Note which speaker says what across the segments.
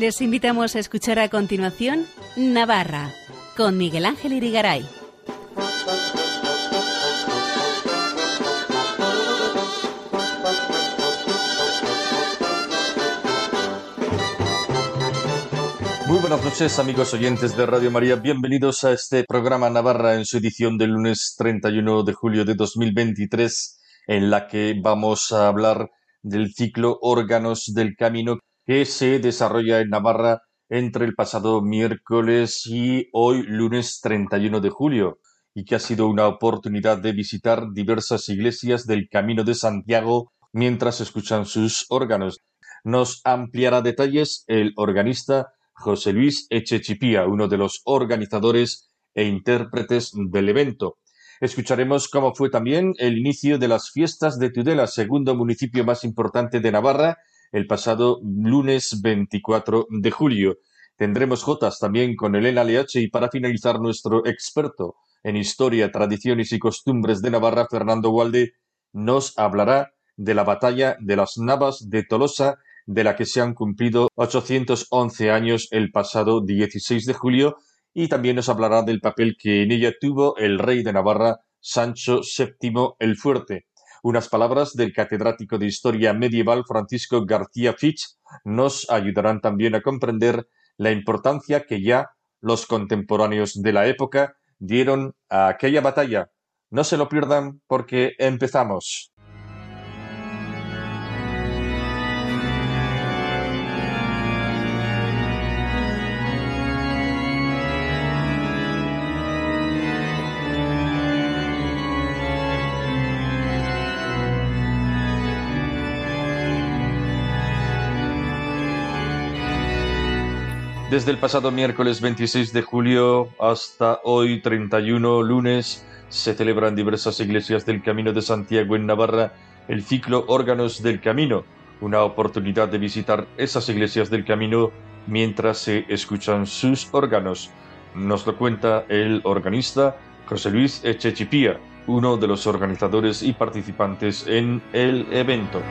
Speaker 1: Les invitamos a escuchar a continuación Navarra con Miguel Ángel Irigaray.
Speaker 2: Muy buenas noches amigos oyentes de Radio María, bienvenidos a este programa Navarra en su edición del lunes 31 de julio de 2023 en la que vamos a hablar del ciclo Órganos del Camino que se desarrolla en Navarra entre el pasado miércoles y hoy lunes 31 de julio y que ha sido una oportunidad de visitar diversas iglesias del Camino de Santiago mientras escuchan sus órganos. Nos ampliará detalles el organista José Luis Echechipía, uno de los organizadores e intérpretes del evento. Escucharemos cómo fue también el inicio de las fiestas de Tudela, segundo municipio más importante de Navarra, el pasado lunes 24 de julio. Tendremos Jotas también con Elena Leache y para finalizar nuestro experto en historia, tradiciones y costumbres de Navarra, Fernando Walde, nos hablará de la batalla de las Navas de Tolosa de la que se han cumplido 811 años el pasado 16 de julio, y también nos hablará del papel que en ella tuvo el rey de Navarra, Sancho VII el Fuerte. Unas palabras del catedrático de Historia Medieval Francisco García Fitch nos ayudarán también a comprender la importancia que ya los contemporáneos de la época dieron a aquella batalla. No se lo pierdan porque empezamos. Desde el pasado miércoles 26 de julio hasta hoy 31 lunes se celebra en diversas iglesias del Camino de Santiago en Navarra el ciclo Órganos del Camino, una oportunidad de visitar esas iglesias del Camino mientras se escuchan sus órganos. Nos lo cuenta el organista José Luis Echechipía, uno de los organizadores y participantes en el evento.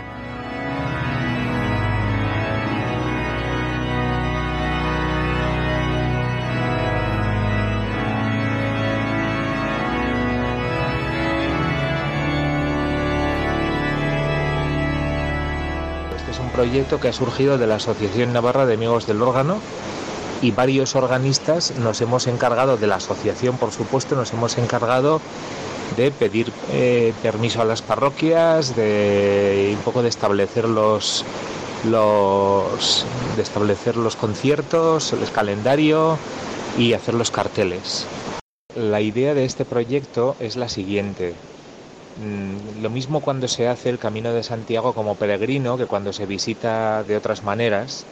Speaker 3: Proyecto que ha surgido de la Asociación Navarra de Amigos del Órgano y varios organistas nos hemos encargado, de la asociación por supuesto, nos hemos encargado de pedir eh, permiso a las parroquias, de un poco de establecer los, los, de establecer los conciertos, el calendario y hacer los carteles. La idea de este proyecto es la siguiente. Mm, lo mismo cuando se hace el Camino de Santiago como peregrino que cuando se visita de otras maneras.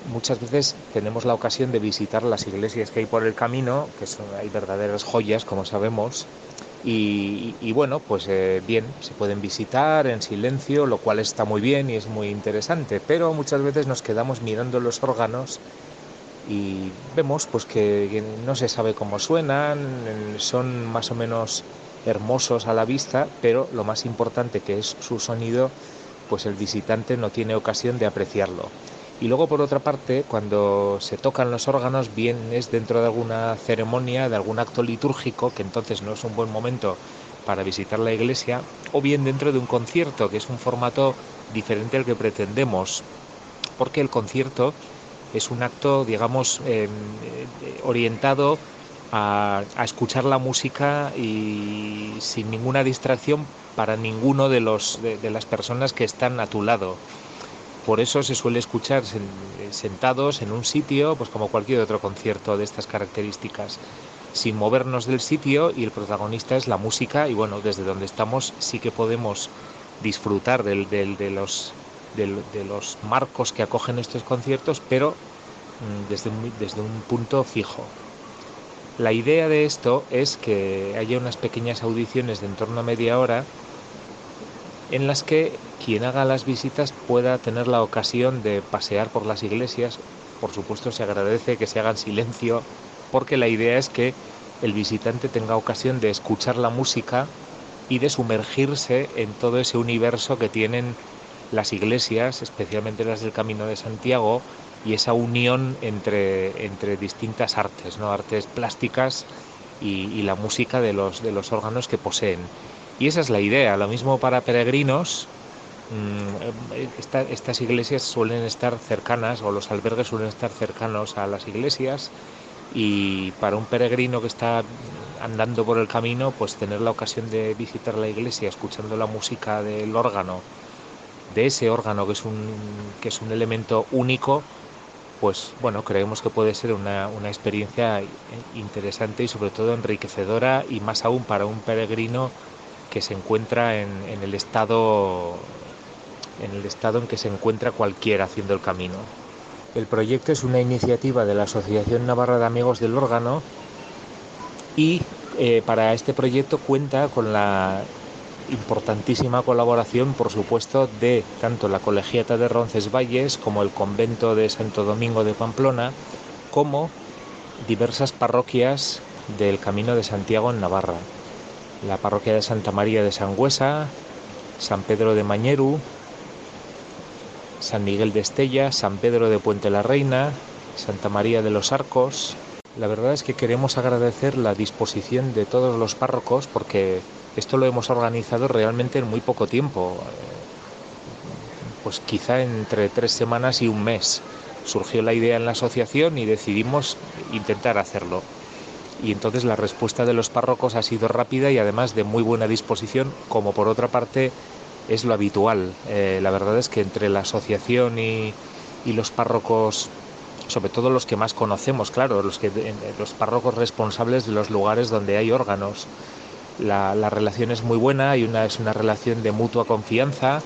Speaker 3: Muchas veces tenemos la ocasión de visitar las iglesias que hay por el camino, que son, hay verdaderas joyas, como sabemos, y, bueno, pues eh, bien, se pueden visitar en silencio, lo cual está muy bien y es muy interesante, pero muchas veces nos quedamos mirando los órganos y vemos pues que no se sabe cómo suenan, son más o menos hermosos a la vista, pero lo más importante que es su sonido, pues el visitante no tiene ocasión de apreciarlo. Y luego por otra parte, cuando se tocan los órganos, bien es dentro de alguna ceremonia, de algún acto litúrgico, que entonces no es un buen momento para visitar la iglesia, o bien dentro de un concierto, que es un formato diferente al que pretendemos, porque el concierto es un acto, digamos, em, eh, orientado a, escuchar la música y sin ninguna distracción para ninguno de, los, de, las personas que están a tu lado. Por eso se suele escuchar sentados en un sitio, pues como cualquier otro concierto de estas características, sin movernos del sitio y el protagonista es la música y bueno, desde donde estamos sí que podemos disfrutar del, de, los, de los marcos que acogen estos conciertos, pero mm, desde desde un punto fijo. La idea de esto es que haya unas pequeñas audiciones de en torno a media hora en las que quien haga las visitas pueda tener la ocasión de pasear por las iglesias. Por supuesto se agradece que se haga en silencio porque la idea es que el visitante tenga ocasión de escuchar la música y de sumergirse en todo ese universo que tienen las iglesias, especialmente las del Camino de Santiago, y esa unión entre, entre distintas artes, ¿no? artes plásticas y, la música de los, de los órganos que poseen. Y esa es la idea, lo mismo para peregrinos. Mm, estas iglesias suelen estar cercanas o los albergues suelen estar cercanos a las iglesias y para un peregrino que está andando por el camino, pues tener la ocasión de visitar la iglesia escuchando la música del órgano, de ese órgano que es un, que es un elemento único, pues bueno, creemos que puede ser una, experiencia interesante y sobre todo enriquecedora y más aún para un peregrino que se encuentra en, en el estado en el estado en que se encuentra cualquiera haciendo el camino. El proyecto es una iniciativa de la Asociación Navarra de Amigos del Órgano y eh, para este proyecto cuenta con la importantísima colaboración, por supuesto, de tanto la Colegiata de Roncesvalles como el Convento de Santo Domingo de Pamplona, como diversas parroquias del Camino de Santiago en Navarra. La parroquia de Santa María de Sangüesa, San Pedro de Mañeru, San Miguel de Estella, San Pedro de Puente la Reina, Santa María de los Arcos. La verdad es que queremos agradecer la disposición de todos los párrocos porque esto lo hemos organizado realmente en muy poco tiempo, pues quizá entre tres semanas y un mes. Surgió la idea en la asociación y decidimos intentar hacerlo. Y entonces la respuesta de los párrocos ha sido rápida y además de muy buena disposición, como por otra parte es lo habitual. Eh, la verdad es que entre la asociación y, los párrocos, sobre todo los que más conocemos, claro, los, que, los párrocos responsables de los lugares donde hay órganos, la, relación es muy buena y una, es una relación de mutua confianza.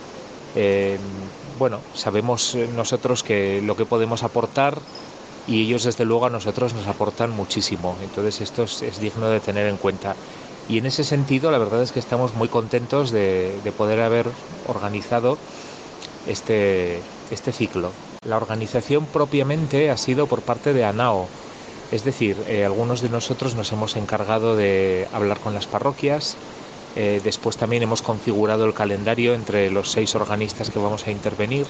Speaker 3: Eh, bueno, sabemos nosotros que lo que podemos aportar y ellos desde luego a nosotros nos aportan muchísimo. Entonces esto es digno de tener en cuenta. Y en ese sentido, la verdad es que estamos muy contentos de, poder haber organizado este, este ciclo. La organización propiamente ha sido por parte de ANAO, es decir, eh, algunos de nosotros nos hemos encargado de hablar con las parroquias, eh, después también hemos configurado el calendario entre los seis organistas que vamos a intervenir.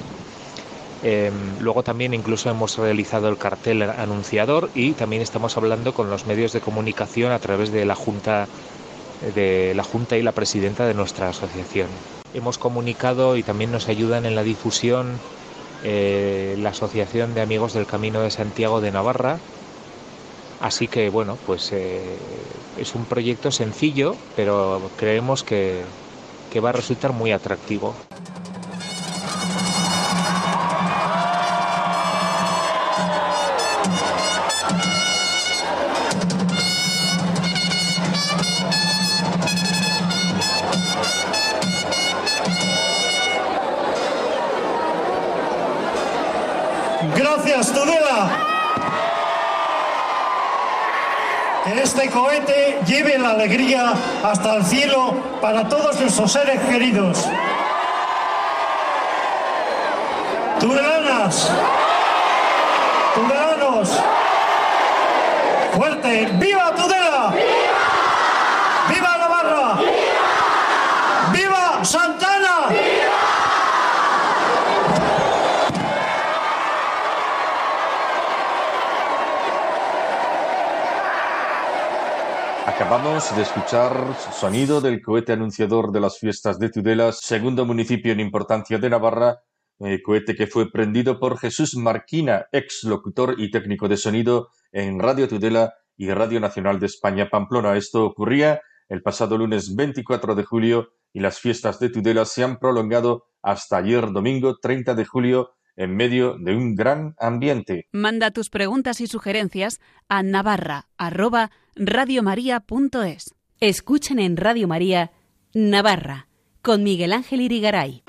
Speaker 3: Em, luego también incluso hemos realizado el cartel anunciador y también estamos hablando con los medios de comunicación a través de la Junta de la Junta y la presidenta de nuestra asociación. Hemos comunicado y también nos ayudan en la difusión eh, la Asociación de Amigos del Camino de Santiago de Navarra. Así que bueno, pues eh, es un proyecto sencillo, pero creemos que va a resultar muy atractivo.
Speaker 4: Cohete lleve la alegría hasta el cielo para todos nuestros seres queridos. Tudelanas, Tudelanos, fuerte, ¡viva Tudela! ¡Viva! ¡Viva Navarra! ¡Viva! ¡Viva Santana!
Speaker 2: Acabamos de escuchar sonido del cohete anunciador de las fiestas de Tudela, segundo municipio en importancia de Navarra, eh, cohete que fue prendido por Jesús Marquina, ex locutor y técnico de sonido en Radio Tudela y Radio Nacional de España Pamplona. Esto ocurría el pasado lunes 24 de julio y las fiestas de Tudela se han prolongado hasta ayer domingo 30 de julio en medio de un gran ambiente.
Speaker 1: Manda tus preguntas y sugerencias a navarra@radiomaria.es. Escuchen en Radio María Navarra con Miguel Ángel Irigaray.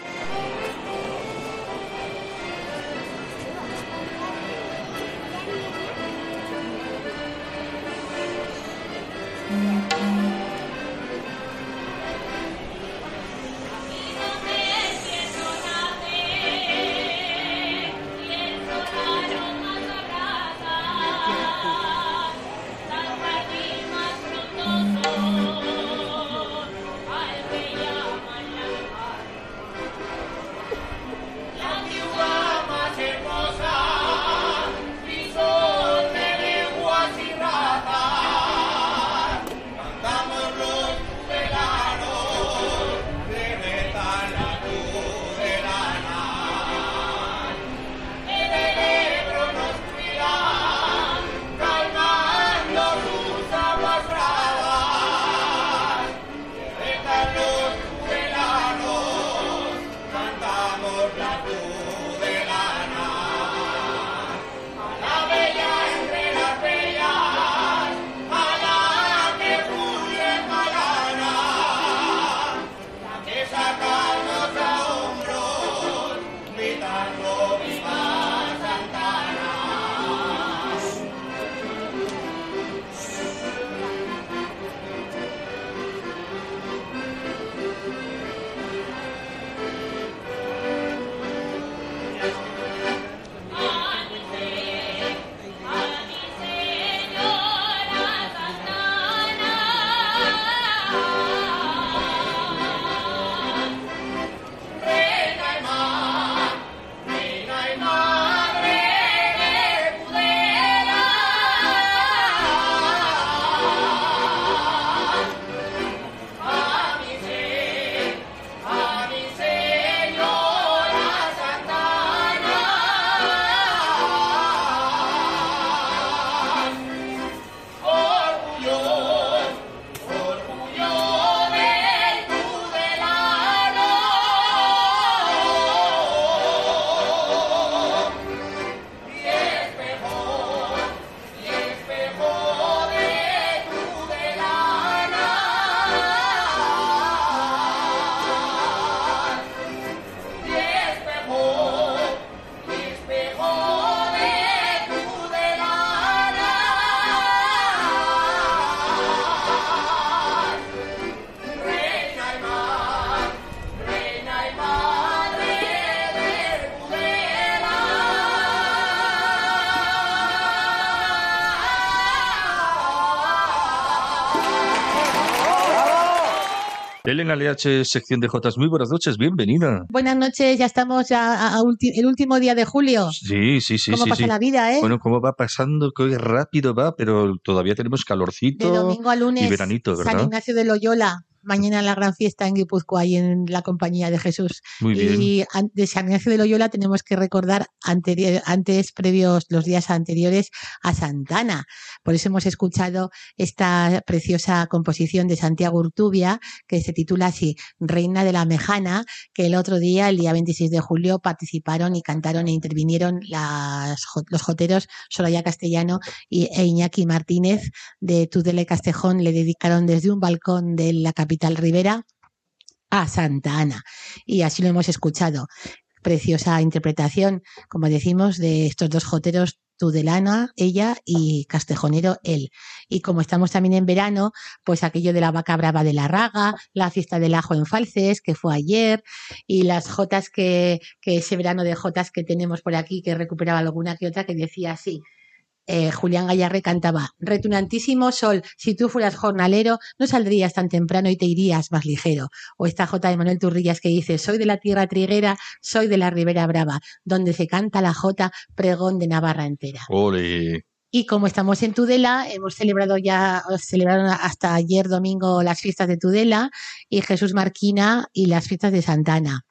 Speaker 2: Elena LH, sección de Jotas, muy buenas noches, bienvenida.
Speaker 5: Buenas noches, ya estamos a, el último día de julio.
Speaker 2: Sí, sí, sí.
Speaker 5: ¿Cómo pasa la vida, eh?
Speaker 2: Bueno, cómo va pasando, qué rápido va, pero todavía tenemos calorcito.
Speaker 5: De domingo a lunes.
Speaker 2: Y veranito, ¿verdad?
Speaker 5: San Ignacio de Loyola mañana la gran fiesta en Guipúzcoa y en la compañía de Jesús.
Speaker 2: Muy bien.
Speaker 5: Y de San Ignacio de Loyola tenemos que recordar antes, previos, los días anteriores, a Santana. Por eso hemos escuchado esta preciosa composición de Santiago Urtubia, que se titula así, Reina de la Mejana, que el otro día, el día 26 de julio, participaron y cantaron e intervinieron las, los joteros Soraya Castellano y, e Iñaki Martínez de Tudela Castejón. Le dedicaron desde un balcón de la capital Vital Rivera a Santa Ana. Y así lo hemos escuchado. Preciosa interpretación, como decimos, de estos dos joteros Tudelana, ella, y Castejonero, él. Y como estamos también en verano, pues aquello de la vaca brava de la raga, la fiesta del ajo en Falces, que fue ayer, y las jotas que, que ese verano de jotas que tenemos por aquí, que recuperaba alguna que otra, que decía así, eh, Julián Gallarre cantaba, retunantísimo sol, si tú fueras jornalero, no saldrías tan temprano y te irías más ligero. O esta J de Manuel Turrillas que dice, soy de la tierra triguera, soy de la Ribera Brava, donde se canta la J, pregón de Navarra entera. Y como estamos en Tudela, hemos celebrado ya, celebraron hasta ayer domingo las fiestas de Tudela y Jesús Marquina y las fiestas de Santana.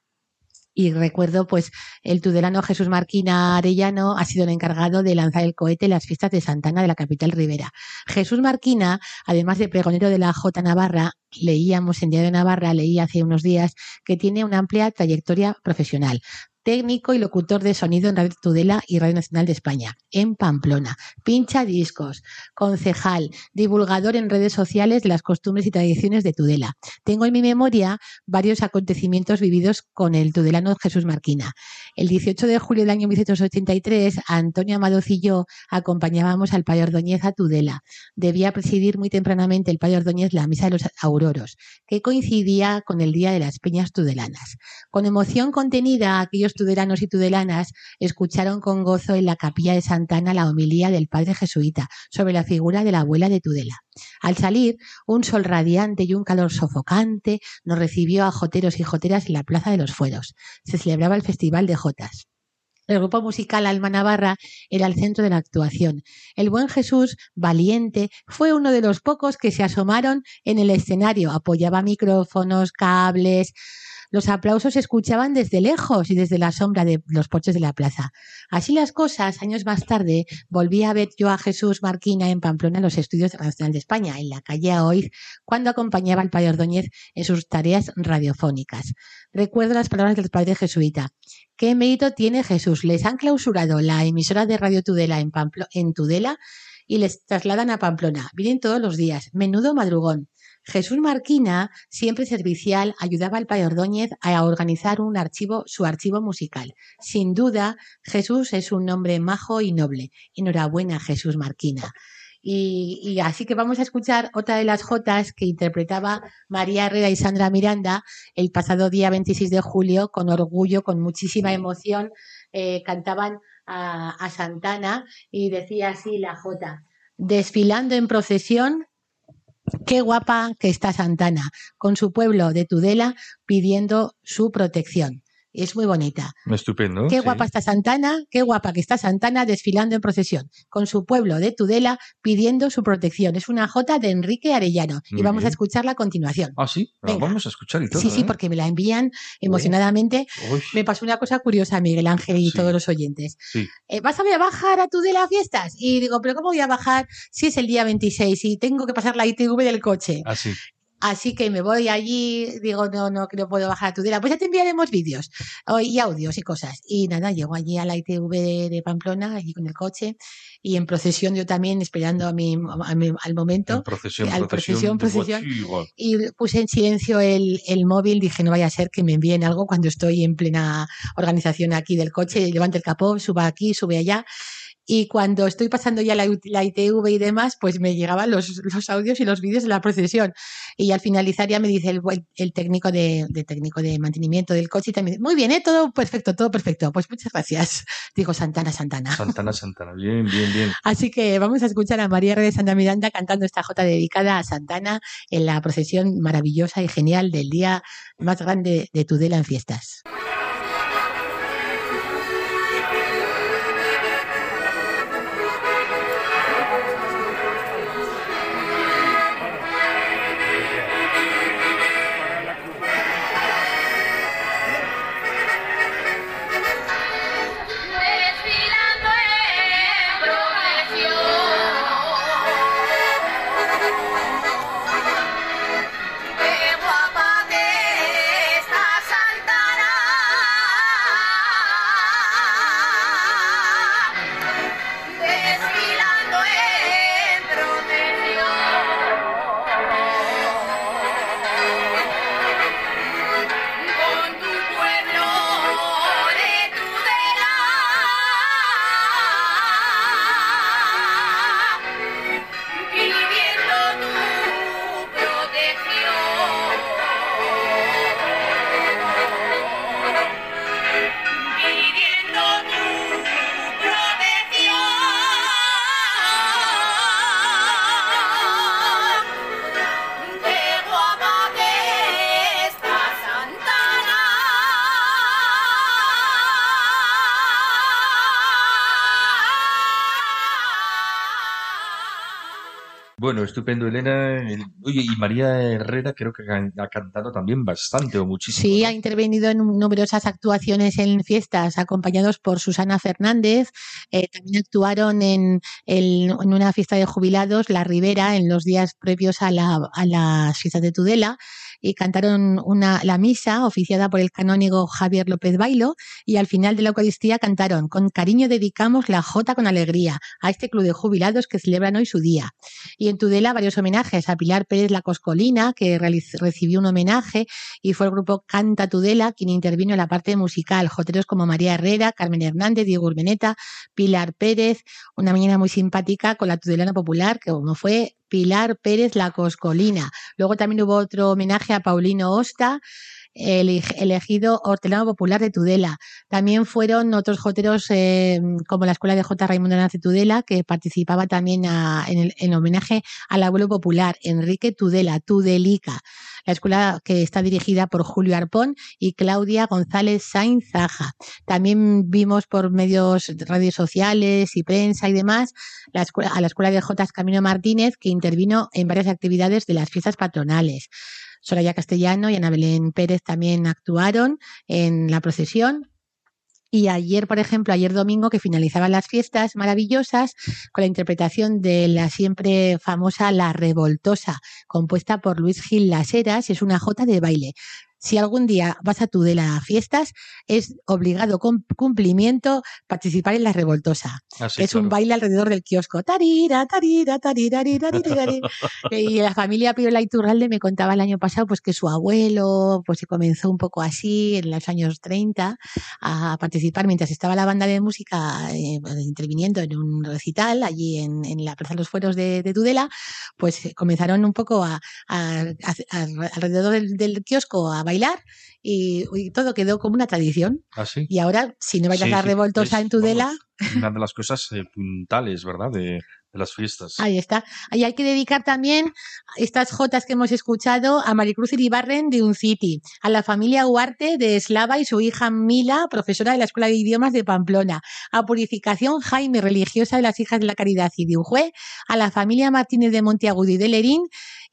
Speaker 5: Y recuerdo, pues, el tudelano Jesús Marquina Arellano ha sido el encargado de lanzar el cohete en las fiestas de Santana de la capital ribera. Jesús Marquina, además de pregonero de la J Navarra, leíamos en Diario de Navarra, leí hace unos días, que tiene una amplia trayectoria profesional técnico y locutor de sonido en Radio Tudela y Radio Nacional de España, en Pamplona. Pincha discos, concejal, divulgador en redes sociales de las costumbres y tradiciones de Tudela. Tengo en mi memoria varios acontecimientos vividos con el tudelano Jesús Marquina. El 18 de julio del año 1983, Antonio Amadoz y yo acompañábamos al Padre Ordóñez a Tudela. Debía presidir muy tempranamente el Padre Ordóñez la Misa de los Auroros, que coincidía con el Día de las Peñas Tudelanas. Con emoción contenida, aquellos tudelanos y tudelanas escucharon con gozo en la capilla de Santana la homilía del padre jesuita sobre la figura de la abuela de Tudela. Al salir, un sol radiante y un calor sofocante nos recibió a joteros y joteras en la Plaza de los Fueros. Se celebraba el Festival de Jotas. El grupo musical Alma Navarra era el centro de la actuación. El buen Jesús, valiente, fue uno de los pocos que se asomaron en el escenario, apoyaba micrófonos, cables, los aplausos se escuchaban desde lejos y desde la sombra de los porches de la plaza. Así las cosas, años más tarde, volví a ver yo a Jesús Marquina en Pamplona en los estudios de Nacional de España, en la calle Aoiz, cuando acompañaba al padre Ordóñez en sus tareas radiofónicas. Recuerdo las palabras del padre jesuita. ¿Qué mérito tiene Jesús? Les han clausurado la emisora de Radio Tudela en, en Tudela y les trasladan a Pamplona. Vienen todos los días. Menudo madrugón. Jesús Marquina, siempre servicial, ayudaba al Padre Ordóñez a organizar un archivo, su archivo musical. Sin duda, Jesús es un nombre majo y noble. Enhorabuena, Jesús Marquina. Y, así que vamos a escuchar otra de las jotas que interpretaba María Herrera y Sandra Miranda el pasado día 26 de julio, con orgullo, con muchísima emoción, eh, cantaban a, a Santana y decía así la jota, desfilando en procesión Qué guapa que está Santana, con su pueblo de Tudela pidiendo su protección es muy bonita.
Speaker 2: Estupendo.
Speaker 5: Qué guapa está Santana, qué guapa que está Santana desfilando en procesión, con su pueblo de Tudela pidiendo su protección. Es una jota de Enrique Arellano y vamos a escucharla a continuación.
Speaker 2: Ah, sí, vamos a escuchar y todo.
Speaker 5: Sí, sí,
Speaker 2: ¿eh?
Speaker 5: porque me la envían emocionadamente. Me pasó una cosa curiosa, Miguel Ángel y todos los oyentes. Eh, ¿Vas a bajar a Tudela a fiestas? Y digo, ¿pero cómo voy a bajar si es el día 26 y tengo que pasar la ITV del coche?
Speaker 2: Ah, sí.
Speaker 5: Así que me voy allí, digo, no, no, que no puedo bajar a Tudela. Pues ya te enviaremos vídeos y audios y cosas. Y nada, llego allí a la ITV de Pamplona, allí con el coche, y en procesión yo también, esperando a mi, al momento.
Speaker 2: En procesión, al procesión, procesión.
Speaker 5: y puse en silencio el, el, móvil, dije, no vaya a ser que me envíen algo cuando estoy en plena organización aquí del coche, levante el capó, suba aquí, sube allá y cuando estoy pasando ya la, la ITV y demás, pues me llegaban los, los, audios y los vídeos de la procesión. Y al finalizar ya me dice el, el técnico de, de, técnico de mantenimiento del coche y también, muy bien, ¿eh? todo perfecto, todo perfecto. Pues muchas gracias. Digo Santana, Santana.
Speaker 2: Santana, Santana, bien, bien, bien.
Speaker 5: Así que vamos a escuchar a María de Santa Miranda cantando esta jota dedicada a Santana en la procesión maravillosa y genial del día más grande de Tudela en fiestas.
Speaker 2: Bueno, estupendo, Elena. Oye, y María Herrera creo que ha cantado también bastante o muchísimo.
Speaker 5: Sí, ha intervenido en numerosas actuaciones en fiestas, acompañados por Susana Fernández. Eh, también actuaron en, el, en, una fiesta de jubilados, La Ribera, en los días previos a, la, a las fiestas de Tudela y cantaron una, la misa oficiada por el canónigo Javier López Bailo y al final de la Eucaristía cantaron con cariño dedicamos la Jota con alegría a este club de jubilados que celebran hoy su día. Y en Tudela varios homenajes a Pilar Pérez La Coscolina que recibió un homenaje y fue el grupo Canta Tudela quien intervino en la parte musical. Joteros como María Herrera, Carmen Hernández, Diego Urmeneta, Pilar Pérez, una mañana muy simpática con la Tudelana Popular que como fue Pilar Pérez La Coscolina. Luego también hubo otro homenaje a Paulino Osta, elegido hortelano popular de Tudela. También fueron otros joteros eh, como la Escuela de J. Raimundo Nance Tudela, que participaba también a, en, el, en, homenaje al abuelo popular, Enrique Tudela, Tudelica. La escuela que está dirigida por Julio Arpón y Claudia González Sainz Zaja. También vimos por medios, redes sociales y prensa y demás la escuela, a la escuela de J. Camino Martínez, que intervino en varias actividades de las fiestas patronales. Soraya Castellano y Ana Belén Pérez también actuaron en la procesión. Y ayer, por ejemplo, ayer domingo, que finalizaban las fiestas maravillosas con la interpretación de la siempre famosa La Revoltosa, compuesta por Luis Gil Las Heras, es una jota de baile si algún día vas a Tudela a fiestas, es obligado con cumplimiento participar en la revoltosa.
Speaker 2: Así,
Speaker 5: es
Speaker 2: claro.
Speaker 5: un baile alrededor del kiosco. Tarira, tarira, tarira, y la familia Piola Iturralde me contaba el año pasado pues que su abuelo pues se comenzó un poco así en los años 30 a participar mientras estaba la banda de música eh, interviniendo en un recital allí en, en, la Plaza de los Fueros de, de Tudela, pues comenzaron un poco a, a, a alrededor del, del kiosco a bailar bailar y, y, todo quedó como una tradición.
Speaker 2: ¿Ah, sí?
Speaker 5: Y ahora, si no bailas
Speaker 2: sí,
Speaker 5: la revoltosa
Speaker 2: es,
Speaker 5: en Tudela...
Speaker 2: Vamos, una de las cosas eh, puntales, ¿verdad? De, de, las fiestas.
Speaker 5: Ahí está. Y hay que dedicar también estas jotas que hemos escuchado a Maricruz Iribarren de Uncity, a la familia Huarte de Eslava y su hija Mila, profesora de la Escuela de Idiomas de Pamplona, a Purificación Jaime, religiosa de las Hijas de la Caridad y de Ujue, a la familia Martínez de Monteagudo y de Lerín,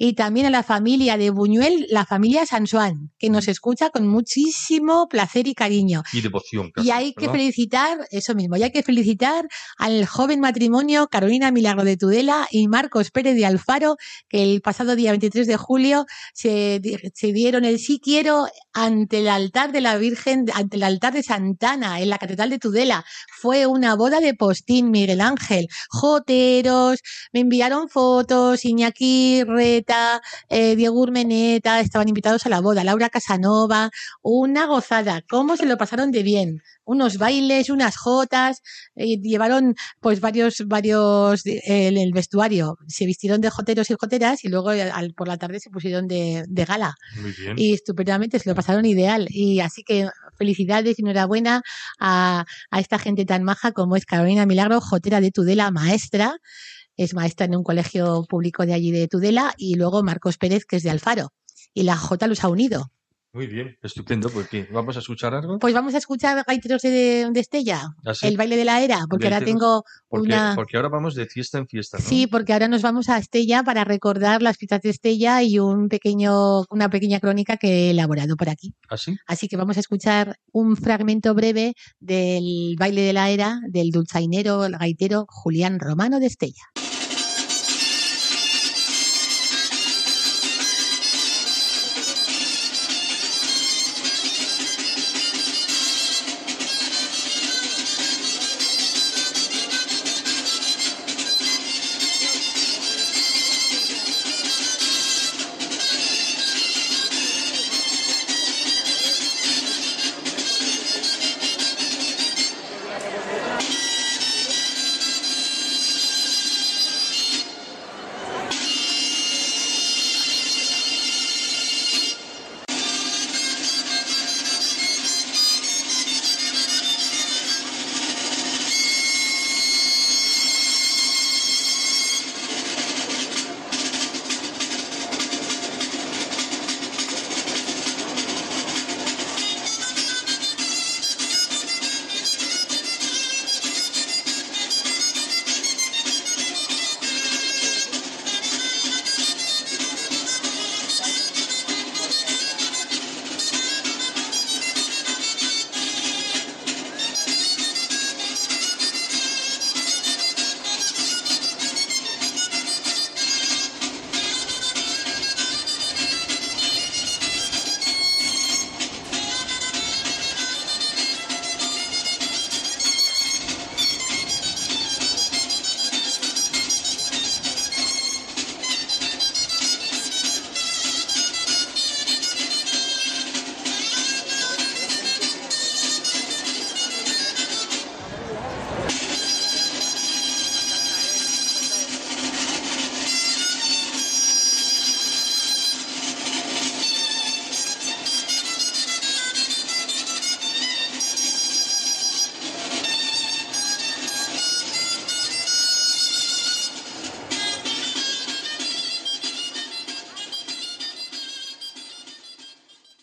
Speaker 5: y también a la familia de Buñuel, la familia Sansuán, que nos escucha con muchísimo placer y cariño.
Speaker 2: Y devoción. Casi,
Speaker 5: y hay que felicitar, eso mismo, y hay que felicitar al joven matrimonio Carolina Milagro de Tudela y Marcos Pérez de Alfaro, que el pasado día 23 de julio se, se dieron el sí quiero ante el altar de la Virgen, ante el altar de Santana, en la Catedral de Tudela. Fue una boda de postín, Miguel Ángel. Joteros, me enviaron fotos, Iñaki Reta, Urmeneta, eh, Diego Urmeneta, estaban invitados a la boda, Laura Casanova, una gozada, cómo se lo pasaron de bien, unos bailes, unas jotas, eh, llevaron pues varios, varios en el vestuario, se vistieron de joteros y joteras y luego al, por la tarde se pusieron de, de gala.
Speaker 2: Muy bien.
Speaker 5: Y estupendamente, se lo pasaron ideal. Y así que felicidades y enhorabuena a, a esta gente tan maja como es Carolina Milagro, jotera de Tudela, maestra. Es maestra en un colegio público de allí de Tudela y luego Marcos Pérez, que es de Alfaro. Y la J los ha unido.
Speaker 2: Muy bien, estupendo. ¿qué? ¿Vamos a escuchar algo?
Speaker 5: Pues vamos a escuchar Gaiteros de, de Estella,
Speaker 2: ¿Ah, sí?
Speaker 5: el baile de la era, porque ahora tengo
Speaker 2: Porque,
Speaker 5: una...
Speaker 2: porque ahora vamos de fiesta en fiesta, ¿no?
Speaker 5: Sí, porque ahora nos vamos a Estella para recordar las fiestas de Estella y un pequeño, una pequeña crónica que he elaborado por aquí.
Speaker 2: ¿Así?
Speaker 5: Así que vamos a escuchar un fragmento breve del baile de la era del dulzainero, el gaitero Julián Romano de Estella.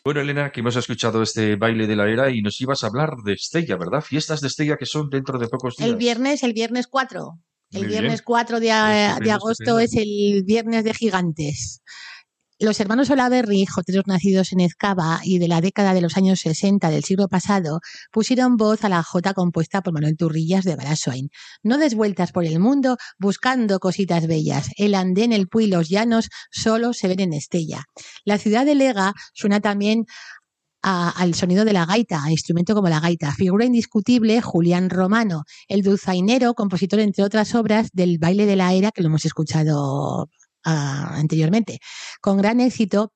Speaker 2: Bueno, Elena, que hemos escuchado este baile de la era y nos ibas a hablar de Estella, ¿verdad? Fiestas de Estella que son dentro de pocos días.
Speaker 5: El viernes, el viernes 4. El
Speaker 2: Muy
Speaker 5: viernes
Speaker 2: bien.
Speaker 5: 4 de, agosto es el viernes de gigantes. Los hermanos Olaverri, joteros nacidos en Ezcaba y de la década de los años 60 del siglo pasado, pusieron voz a la jota compuesta por Manuel Turrillas de Barasoain. No des vueltas por el mundo buscando cositas bellas. El andén, el puy y los llanos solo se ven en Estella. La ciudad de Lega suena también a- al sonido de la gaita, a instrumento como la gaita. Figura indiscutible Julián Romano, el dulzainero, compositor, entre otras obras, del baile de la era, que lo hemos escuchado ah, anteriormente, con gran éxito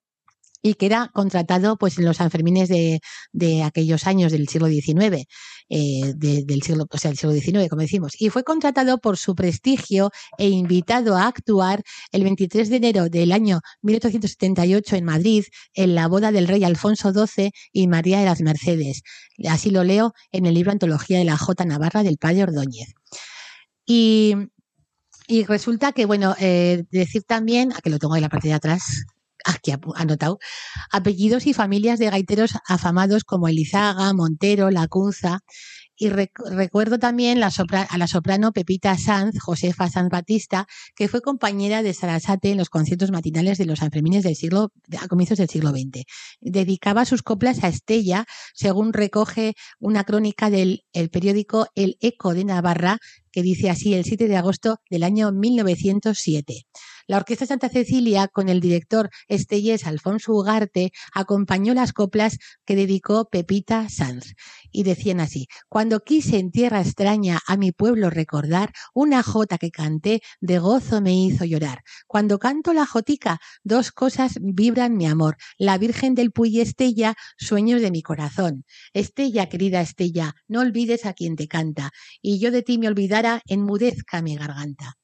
Speaker 5: y que era contratado pues en los Sanfermines de, de aquellos años del siglo XIX, eh, de- del siglo, o sea, del siglo XIX, como decimos, y fue contratado por su prestigio e invitado a actuar el 23 de enero del año 1878 en Madrid en la boda del rey Alfonso XII y María de las Mercedes. Así lo leo en el libro Antología de la J. Navarra del padre Ordóñez. Y, y resulta que, bueno, eh, decir también, a que lo tengo en la parte de atrás, aquí apu- anotado, apellidos y familias de gaiteros afamados como Elizaga, Montero, Lacunza. Y rec- recuerdo también a la soprano Pepita Sanz, Josefa Sanz Batista, que fue compañera de Sarasate en los conciertos matinales de los Sanfermines del siglo, a comienzos del siglo XX. Dedicaba sus coplas a Estella, según recoge una crónica del el periódico El Eco de Navarra, que dice así el 7 de agosto del año 1907. La Orquesta Santa Cecilia, con el director estellés Alfonso Ugarte, acompañó las coplas que dedicó Pepita Sanz. Y decían así, cuando quise en tierra extraña a mi pueblo recordar, una jota que canté de gozo me hizo llorar. Cuando canto la jotica, dos cosas vibran mi amor, la Virgen del Puy Estella, sueños de mi corazón. Estella, querida Estella, no olvides a quien te canta, y yo de ti me olvidara, enmudezca mi garganta.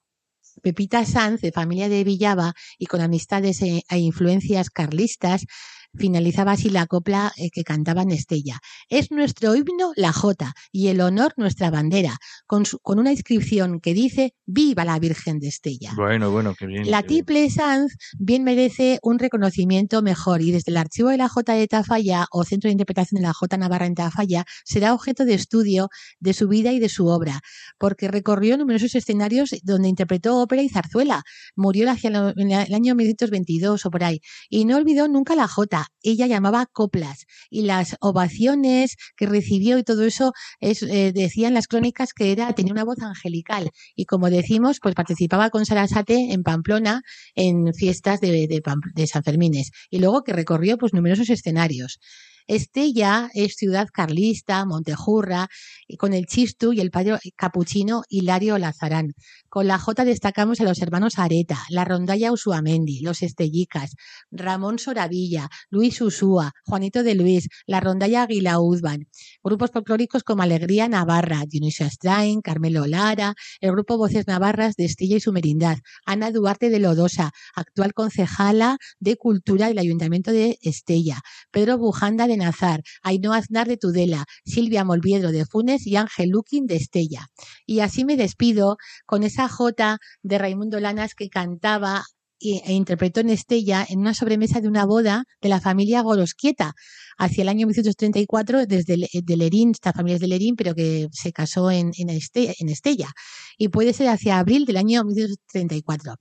Speaker 5: Pepita Sanz, de familia de Villaba y con amistades e, e influencias carlistas, finalizaba así la copla eh, que cantaban Estella. Es nuestro himno la Jota y el honor nuestra bandera, con, con una inscripción que dice Viva la Virgen de Estella.
Speaker 2: Bueno, bueno, qué bien.
Speaker 5: La Tiple Sanz bien merece un reconocimiento mejor y desde el archivo de la Jota de Tafalla o Centro de Interpretación de la Jota Navarra en Tafalla será objeto de estudio de su vida y de su obra, porque recorrió numerosos escenarios donde interpretó ópera y zarzuela. Murió hacia el año 1922 o por ahí y no olvidó nunca la Jota ella llamaba coplas y las ovaciones que recibió y todo eso es, eh, decían las crónicas que era tenía una voz angelical y como decimos pues participaba con Sarasate en Pamplona en fiestas de, de, de San Fermines y luego que recorrió pues numerosos escenarios. Estella es ciudad carlista, Montejurra, y con el Chistu y el padre capuchino Hilario Lazarán. Con la J destacamos a los hermanos Areta, la rondalla Usuamendi, los Estellicas, Ramón Soravilla, Luis Usúa, Juanito de Luis, la rondalla Aguila Uzban. Grupos folclóricos como Alegría Navarra, Dionisio Strain, Carmelo Lara, el grupo Voces Navarras de Estella y su merindad, Ana Duarte de Lodosa, actual concejala de Cultura del Ayuntamiento de Estella, Pedro Bujanda de Nazar, Ainhoa Aznar de Tudela, Silvia Molviedro de Funes y Ángel Luquín de Estella. Y así me despido con esa jota de Raimundo Lanas que cantaba e interpretó en Estella en una sobremesa de una boda de la familia Gorosquieta hacia el año 1934 desde de Lerín, esta familia es de Lerín, pero que se casó en, en, en Estella. Y puede ser hacia abril del año 1934.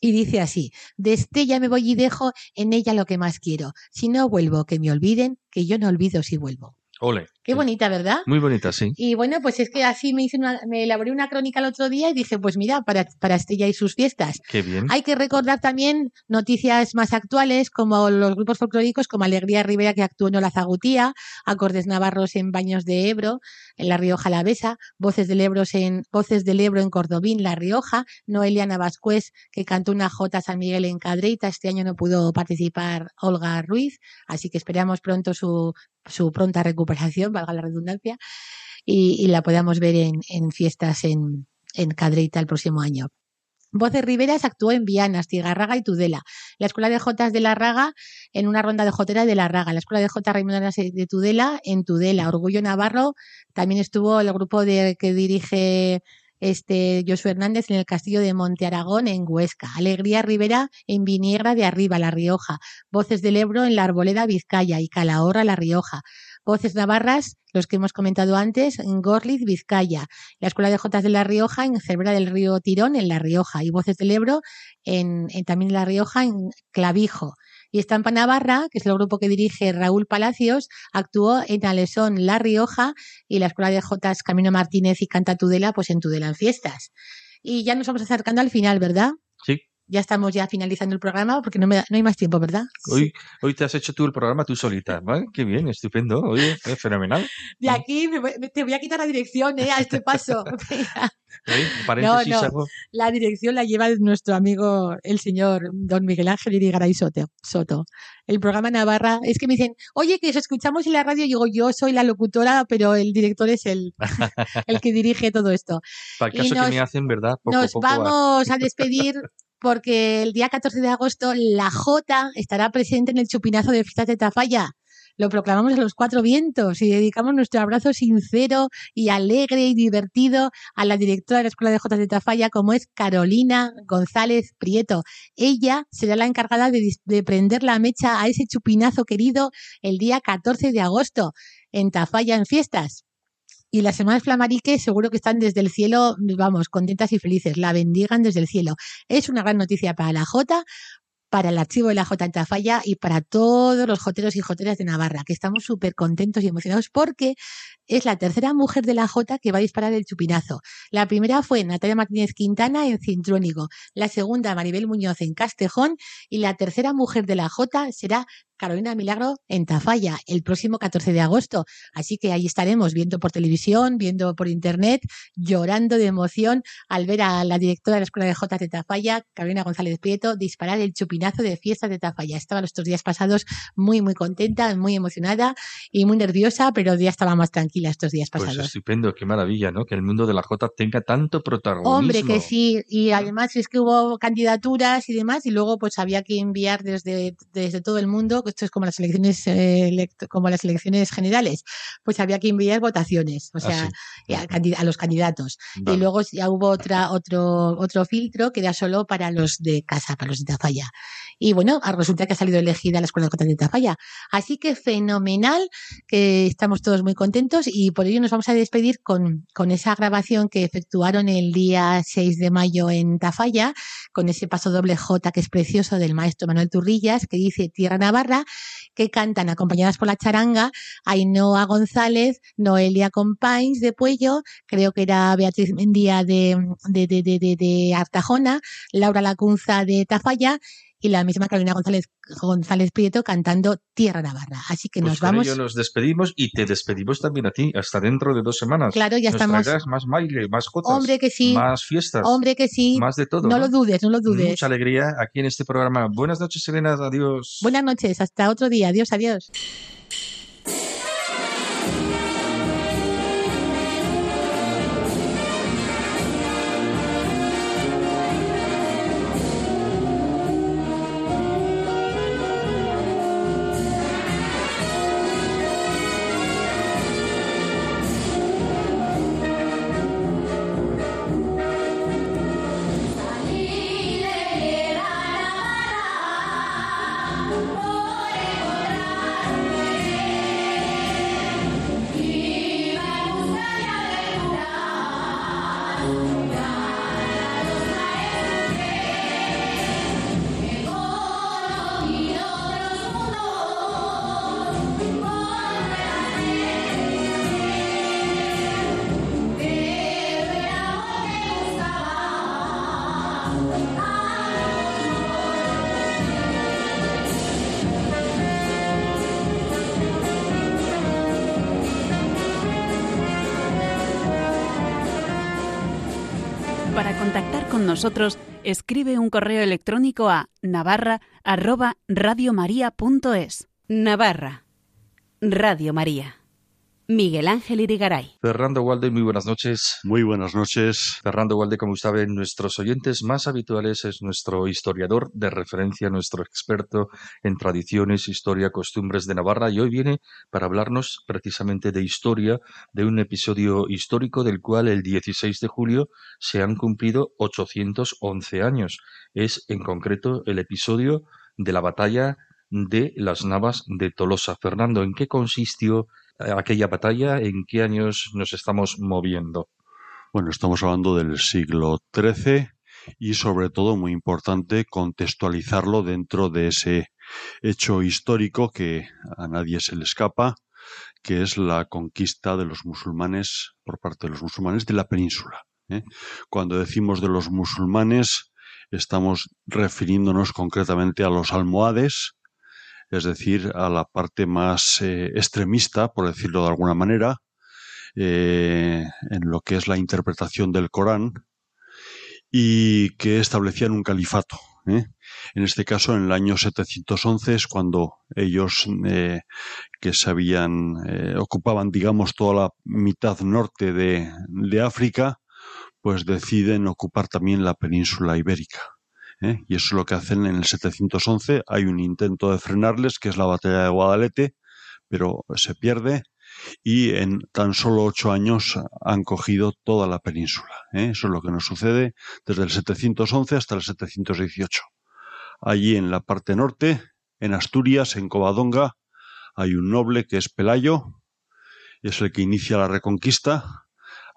Speaker 5: Y dice así, de Estella me voy y dejo en ella lo que más quiero. Si no vuelvo, que me olviden, que yo no olvido si vuelvo.
Speaker 2: Ole.
Speaker 5: Qué bonita, ¿verdad?
Speaker 2: Muy bonita, sí.
Speaker 5: Y bueno, pues es que así me hice una, me elaboré una crónica el otro día y dije, pues mira, para, para Estella y sus fiestas.
Speaker 2: Qué bien.
Speaker 5: Hay que recordar también noticias más actuales, como los grupos folclóricos, como Alegría Rivera, que actuó en la Zagutía, Acordes Navarros en Baños de Ebro, en La Rioja La Besa, Voces del Ebro en, Voces del Ebro en Cordobín, La Rioja, Noelia Navascués, que cantó una J San Miguel en Cadreita. Este año no pudo participar Olga Ruiz, así que esperamos pronto su, su pronta recuperación, valga la redundancia, y, la podamos ver en, fiestas en, Cadreita el próximo año. Voces Riveras actuó en Viana, Tigarraga y Tudela. La Escuela de Jotas de la Raga en una ronda de jotera de la Raga. La Escuela de Jotas de Tudela en Tudela. Orgullo Navarro también estuvo el grupo de, que dirige este Josué Hernández en el Castillo de Monte Aragón en Huesca, Alegría Rivera en Viniegra de Arriba, La Rioja, Voces del Ebro en la Arboleda Vizcaya y Calahorra, La Rioja, Voces Navarras, los que hemos comentado antes, en Gorliz, Vizcaya, la Escuela de Jotas de La Rioja en Cervera del Río Tirón en La Rioja y Voces del Ebro en, también en La Rioja en Clavijo. Y Estampa Navarra, que es el grupo que dirige Raúl Palacios, actuó en Alesón, La Rioja y la Escuela de Jotas Camino Martínez y Canta Tudela, pues en Tudela en fiestas. Y ya nos vamos acercando al final, ¿verdad?
Speaker 2: Sí
Speaker 5: ya estamos ya finalizando el programa porque no, me no hay más tiempo, ¿verdad?
Speaker 2: Hoy, hoy te has hecho tú el programa tú solita, ¿vale? Qué bien, estupendo, oye, es fenomenal.
Speaker 5: De aquí te voy a quitar la dirección, ¿eh? A este paso.
Speaker 2: no, no,
Speaker 5: la dirección la lleva nuestro amigo, el señor don Miguel Ángel Irigaray Soto. Soto. El programa Navarra, es que me dicen, oye, que os escuchamos en la radio, y digo, yo soy la locutora, pero el director es el, el que dirige todo esto.
Speaker 2: Para el caso que me hacen, ¿verdad?
Speaker 5: nos vamos a despedir porque el día 14 de agosto la J estará presente en el chupinazo de fiestas de Tafalla. Lo proclamamos a los cuatro vientos y dedicamos nuestro abrazo sincero y alegre y divertido a la directora de la Escuela de J de Tafalla, como es Carolina González Prieto. Ella será la encargada de, de prender la mecha a ese chupinazo querido el día 14 de agosto en Tafalla en fiestas. Y las semanas flamariques seguro que están desde el cielo, vamos, contentas y felices, la bendigan desde el cielo. Es una gran noticia para la Jota para el archivo de la J en Tafalla y para todos los joteros y joteras de Navarra, que estamos súper contentos y emocionados porque es la tercera mujer de la J que va a disparar el chupinazo. La primera fue Natalia Martínez Quintana en Cintrónigo, la segunda Maribel Muñoz en Castejón y la tercera mujer de la J será Carolina Milagro en Tafalla el próximo 14 de agosto. Así que ahí estaremos viendo por televisión, viendo por internet, llorando de emoción al ver a la directora de la Escuela de J de Tafalla, Carolina González Prieto, disparar el chupinazo de fiesta de Tafalla. Estaba los días pasados muy, muy contenta, muy emocionada y muy nerviosa, pero ya estaba más tranquila estos días pues pasados.
Speaker 6: Pues estupendo, qué maravilla, ¿no? Que el mundo de la J tenga tanto protagonismo.
Speaker 5: Hombre, que sí. Y además es que hubo candidaturas y demás y luego pues había que enviar desde, desde todo el mundo esto es como las elecciones eh, como las elecciones generales, pues había que enviar votaciones, o sea, ah, a, los candidatos. Y luego ya hubo otra, otro, otro filtro que era solo para los de casa, para los de Tafalla. Y bueno, resulta que ha salido elegida la Escuela de Cotas de Tafalla. Así que fenomenal, que estamos todos muy contentos y por ello nos vamos a despedir con, con esa grabación que efectuaron el día 6 de mayo en Tafalla, con ese paso doble J que es precioso del maestro Manuel Turrillas, que dice Tierra Navarra, que cantan acompañadas por la charanga Ainhoa González, Noelia Compains de Puello, creo que era Beatriz Mendía de, de, de, de, de Artajona, Laura Lacunza de Tafalla y la misma Carolina González, González Prieto cantando Tierra Navarra. Así que
Speaker 6: pues
Speaker 5: nos vamos.
Speaker 6: nos despedimos y te despedimos también a ti, hasta dentro de dos semanas.
Speaker 5: Claro, ya estamos.
Speaker 6: más baile, más cotas.
Speaker 5: Hombre que sí.
Speaker 6: Más fiestas.
Speaker 5: Hombre que sí.
Speaker 6: Más de todo.
Speaker 5: No, lo dudes, no lo dudes.
Speaker 6: Mucha alegría aquí en este programa. Buenas noches, Elena. Adiós.
Speaker 5: Buenas noches, hasta otro día. Adiós, adiós.
Speaker 7: Escribe un correo electrónico a navarra@radiomaria.es. Navarra, Radio María. Miguel Ángel Irigaray.
Speaker 6: Fernando Walde, muy buenas noches.
Speaker 8: Muy buenas noches.
Speaker 6: Fernando Walde, como saben nuestros oyentes más habituales, es nuestro historiador de referencia, nuestro experto en tradiciones, historia, costumbres de Navarra y hoy viene para hablarnos precisamente de historia, de un episodio histórico del cual el 16 de julio se han cumplido 811 años. Es en concreto el episodio de la batalla de las Navas de Tolosa. Fernando, ¿en qué consistió aquella batalla? ¿En qué años nos estamos moviendo?
Speaker 8: Bueno, estamos hablando del siglo XIII y sobre todo, muy importante, contextualizarlo dentro de ese hecho histórico que a nadie se le escapa, que es la conquista de los musulmanes por parte de los musulmanes de la península. ¿eh? Cuando decimos de los musulmanes, estamos refiriéndonos concretamente a los almohades, es decir, a la parte más eh, extremista, por decirlo de alguna manera, eh, en lo que es la interpretación del Corán y que establecían un califato. ¿eh? En este caso, en el año 711 es cuando ellos que se habían ocupaban, digamos, toda la mitad norte de, de África, pues deciden ocupar también la península ibérica. ¿Eh? y eso es lo que hacen en el 711. Hay un intento de frenarles, que es la batalla de Guadalete, pero se pierde y en tan solo ocho años han cogido toda la península. ¿eh? Eso es lo que nos sucede desde el 711 hasta el 718. Allí en la parte norte, en Asturias, en Covadonga, hay un noble que es Pelayo, es el que inicia la reconquista.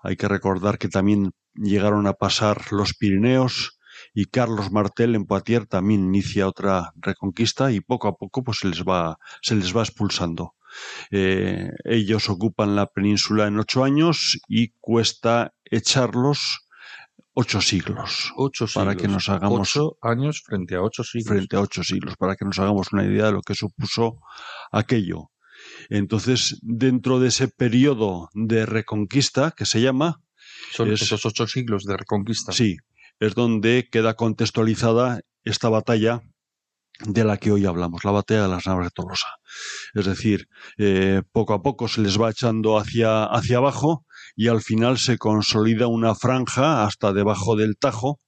Speaker 8: Hay que recordar que también llegaron a pasar los Pirineos y Carlos Martel en Poitiers también inicia otra reconquista y poco a poco pues se les va, se les va expulsando. Eh, ellos ocupan la península en ocho años y cuesta echarlos ocho siglos.
Speaker 2: Ocho siglos.
Speaker 8: Para que nos hagamos.
Speaker 2: Ocho años frente a ocho siglos.
Speaker 8: Frente a ocho siglos, para que nos hagamos una idea de lo que supuso aquello. Entonces, dentro de ese periodo de reconquista que se llama.
Speaker 2: Son esos ocho siglos de reconquista.
Speaker 8: Sí, es donde queda contextualizada esta batalla de la que hoy hablamos, la batalla de las naves de Tolosa. Es decir, eh, poco a poco se les va echando hacia, hacia abajo y al final se consolida una franja hasta debajo del Tajo,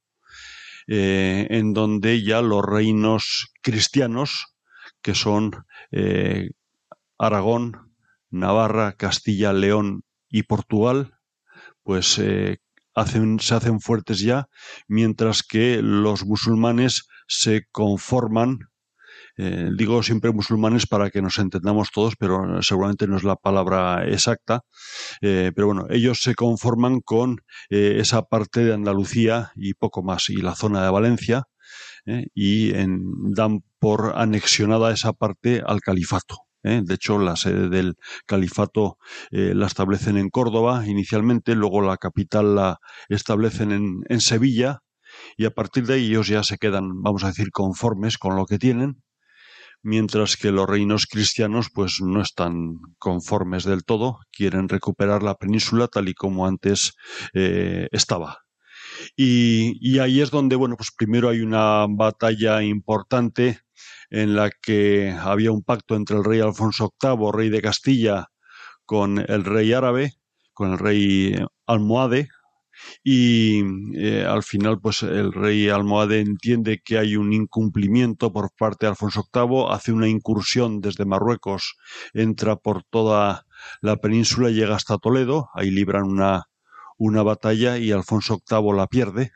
Speaker 8: eh, en donde ya los reinos cristianos, que son eh, Aragón, Navarra, Castilla, León y Portugal, pues hacen, se hacen fuertes ya, mientras que los musulmanes se conforman eh, digo siempre musulmanes para que nos entendamos todos, pero seguramente no es la palabra exacta. Eh, pero bueno, ellos se conforman con eh, esa parte de Andalucía y poco más, y la zona de Valencia, y dan por anexionada esa parte al califato. De hecho, la sede del califato la establecen en Córdoba inicialmente, luego la capital la establecen en, en Sevilla, y a partir de ahí ellos ya se quedan, vamos a decir, conformes con lo que tienen, mientras que los reinos cristianos pues no están conformes del todo, quieren recuperar la península tal y como antes eh, estaba. Y, y, ahí es donde, bueno, pues primero hay una batalla importante en la que había un pacto entre el rey Alfonso VIII, rey de Castilla, con el rey árabe, con el rey almohade, y eh, al final pues el rey almohade entiende que hay un incumplimiento por parte de Alfonso VIII, hace una incursión desde Marruecos, entra por toda la península, llega hasta Toledo, ahí libran una, una batalla y Alfonso VIII la pierde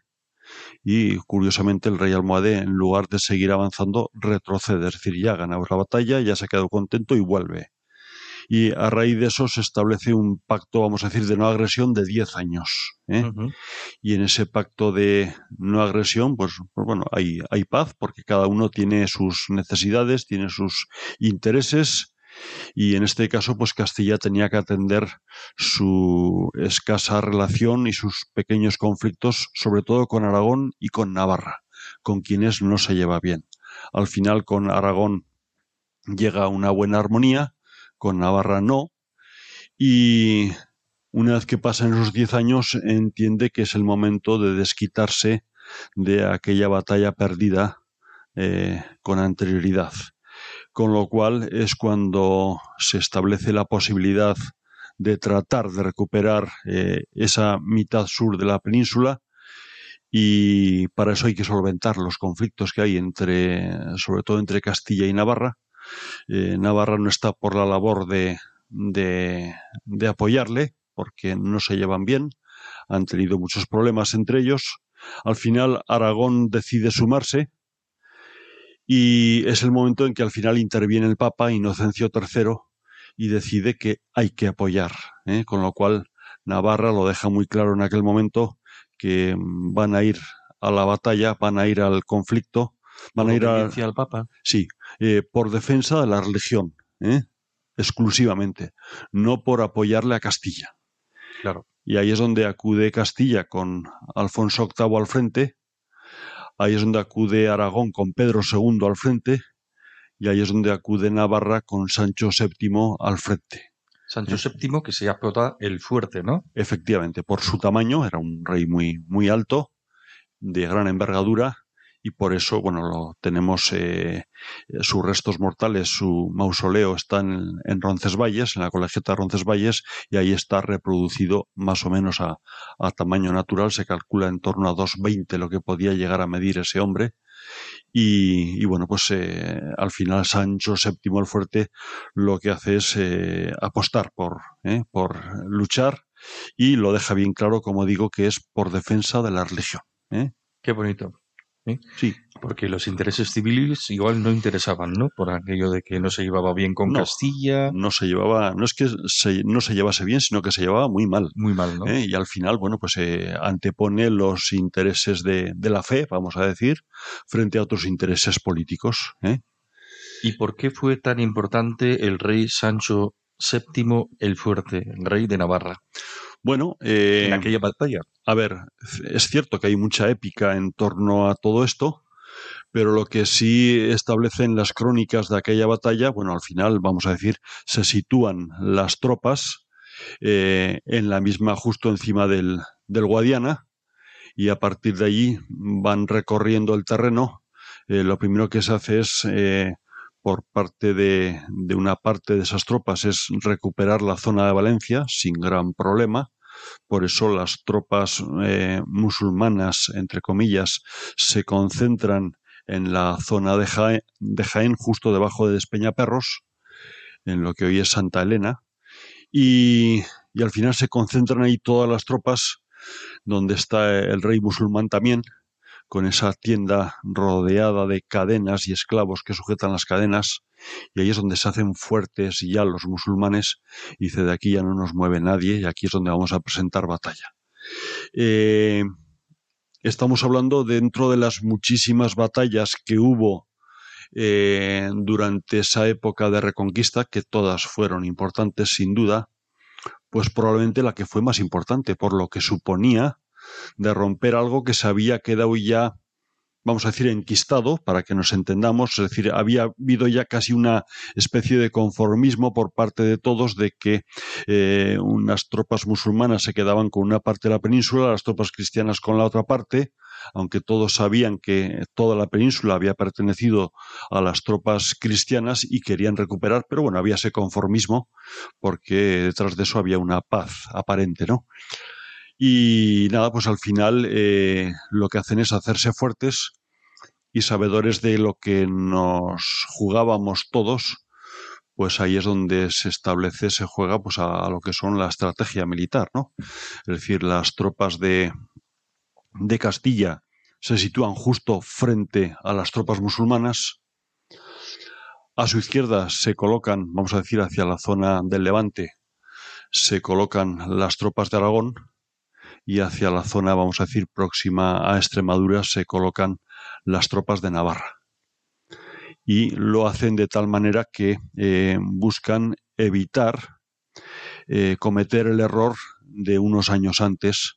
Speaker 8: y curiosamente el rey almohade en lugar de seguir avanzando retrocede, es decir, ya ganamos la batalla, ya se ha quedado contento y vuelve y a raíz de eso se establece un pacto, vamos a decir, de no agresión de 10 años. ¿eh? Y en ese pacto de no agresión, pues, pues, bueno, hay, hay paz porque cada uno tiene sus necesidades, tiene sus intereses. Y en este caso, pues Castilla tenía que atender su escasa relación y sus pequeños conflictos, sobre todo con Aragón y con Navarra, con quienes no se lleva bien. Al final, con Aragón llega una buena armonía, con Navarra no, y una vez que pasan esos diez años entiende que es el momento de desquitarse de aquella batalla perdida eh, con anterioridad. Con lo cual es cuando se establece la posibilidad de tratar de recuperar eh, esa mitad sur de la península y para eso hay que solventar los conflictos que hay entre, sobre todo entre Castilla y Navarra, eh, Navarra no está por la labor de, de, apoyarle, porque no se llevan bien, han tenido muchos problemas entre ellos. Al final Aragón decide sumarse y es el momento en que al final interviene el Papa Inocencio III y decide que hay que apoyar, ¿eh? con lo cual Navarra lo deja muy claro en aquel momento que van a ir a la batalla, van a ir al conflicto van a ir
Speaker 2: al Papa.
Speaker 8: Sí, eh, por defensa de la religión, ¿eh? exclusivamente, no por apoyarle a Castilla.
Speaker 2: Claro.
Speaker 8: Y ahí es donde acude Castilla con Alfonso VIII al frente, ahí es donde acude Aragón con Pedro II al frente, y ahí es donde acude Navarra con Sancho VII al frente.
Speaker 2: Sancho VII que se apoda el fuerte, ¿no?
Speaker 8: Efectivamente, por su tamaño, era un rey muy, muy alto, de gran envergadura, y por eso, bueno, lo, tenemos eh, sus restos mortales, su mausoleo está en, Roncesvalles, en la colegiata de Roncesvalles, y ahí está reproducido más o menos a, tamaño natural, se calcula en torno a 2,20 lo que podía llegar a medir ese hombre. Y, bueno, pues eh, al final Sancho VII el Fuerte lo que hace es eh, apostar por, por luchar y lo deja bien claro, como digo, que es por defensa de la religión.
Speaker 2: Qué bonito. ¿Eh? Sí. Porque los intereses civiles igual no interesaban, ¿no? Por aquello de que no se llevaba bien con Castilla.
Speaker 8: No se llevaba, no es que no se llevase bien, sino que se llevaba muy mal.
Speaker 2: Muy mal, ¿no?
Speaker 8: ¿Eh? Y al final, bueno, pues se eh, antepone los intereses de, de, la fe, vamos a decir, frente a otros intereses políticos. ¿eh?
Speaker 2: ¿Y por qué fue tan importante el rey Sancho VII el Fuerte, el rey de Navarra?
Speaker 8: Bueno,
Speaker 2: en aquella batalla.
Speaker 8: A ver, es cierto que hay mucha épica en torno a todo esto, pero lo que sí establecen las crónicas de aquella batalla, bueno, al final, vamos a decir, se sitúan las tropas eh, en la misma, justo encima del, del, Guadiana, y a partir de allí van recorriendo el terreno. Eh, lo primero que se hace es, eh, por parte de, de una parte de esas tropas, es recuperar la zona de Valencia sin gran problema por eso las tropas eh, musulmanas, entre comillas, se concentran en la zona de Jaén, justo debajo de Despeñaperros, en lo que hoy es Santa Elena, y, y al final se concentran ahí todas las tropas, donde está el rey musulmán también, con esa tienda rodeada de cadenas y esclavos que sujetan las cadenas, y ahí es donde se hacen fuertes ya los musulmanes, y dice, de aquí ya no nos mueve nadie, y aquí es donde vamos a presentar batalla. Eh, estamos hablando dentro de las muchísimas batallas que hubo eh, durante esa época de reconquista, que todas fueron importantes sin duda, pues probablemente la que fue más importante, por lo que suponía de romper algo que se había quedado ya, vamos a decir, enquistado, para que nos entendamos, es decir, había habido ya casi una especie de conformismo por parte de todos de que eh, unas tropas musulmanas se quedaban con una parte de la península, las tropas cristianas con la otra parte, aunque todos sabían que toda la península había pertenecido a las tropas cristianas y querían recuperar, pero bueno, había ese conformismo porque detrás de eso había una paz aparente, ¿no? Y nada, pues al final eh, lo que hacen es hacerse fuertes y sabedores de lo que nos jugábamos todos, pues ahí es donde se establece, se juega pues a, lo que son la estrategia militar, ¿no? Es decir, las tropas de, de Castilla se sitúan justo frente a las tropas musulmanas. A su izquierda se colocan, vamos a decir, hacia la zona del Levante, se colocan las tropas de Aragón y hacia la zona, vamos a decir, próxima a Extremadura se colocan las tropas de Navarra. Y lo hacen de tal manera que eh, buscan evitar eh, cometer el error de unos años antes,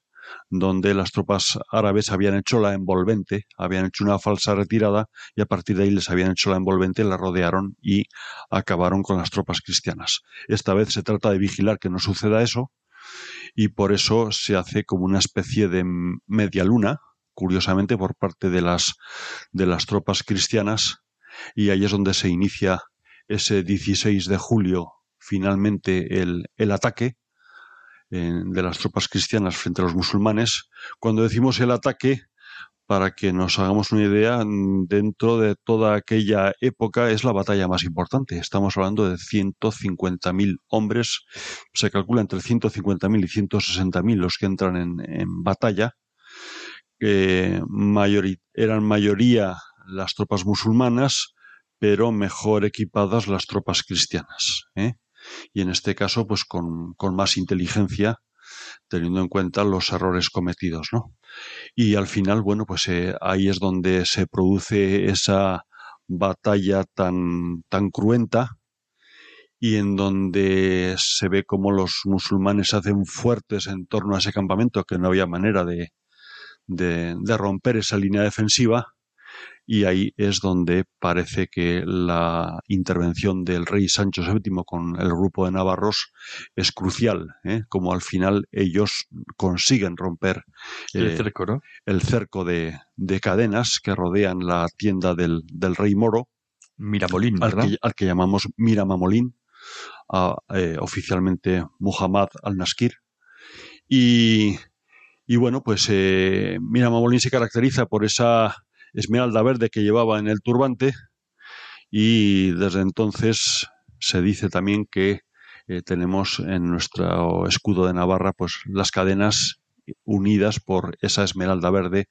Speaker 8: donde las tropas árabes habían hecho la envolvente, habían hecho una falsa retirada y a partir de ahí les habían hecho la envolvente, la rodearon y acabaron con las tropas cristianas. Esta vez se trata de vigilar que no suceda eso y por eso se hace como una especie de media luna, curiosamente por parte de las, de las tropas cristianas, y ahí es donde se inicia ese 16 de julio finalmente el, el ataque de las tropas cristianas frente a los musulmanes. Cuando decimos el ataque, para que nos hagamos una idea, dentro de toda aquella época es la batalla más importante. Estamos hablando de 150.000 hombres, se calcula entre 150.000 y 160.000 los que entran en, batalla, que eran mayoría las tropas musulmanas, pero mejor equipadas las tropas cristianas. ¿eh? Y en este caso, pues con, con más inteligencia, teniendo en cuenta los errores cometidos, ¿no? Y al final, bueno, pues eh, ahí es donde se produce esa batalla tan, tan cruenta y en donde se ve como los musulmanes hacen fuertes en torno a ese campamento, que no había manera de, de romper esa línea defensiva y ahí es donde parece que la intervención del rey Sancho VII con el grupo de navarros es crucial, ¿eh? como al final ellos consiguen romper
Speaker 2: el eh, cerco,
Speaker 8: el cerco de, cadenas que rodean la tienda del, rey moro,
Speaker 2: Miramolín,
Speaker 8: al que, al que, llamamos Miramamolín, eh, oficialmente Muhammad al-Naskir. Y, y, bueno, pues Miramamolín se caracteriza por esa esmeralda verde que llevaba en el turbante y desde entonces se dice también que eh, tenemos en nuestro escudo de Navarra pues las cadenas unidas por esa esmeralda verde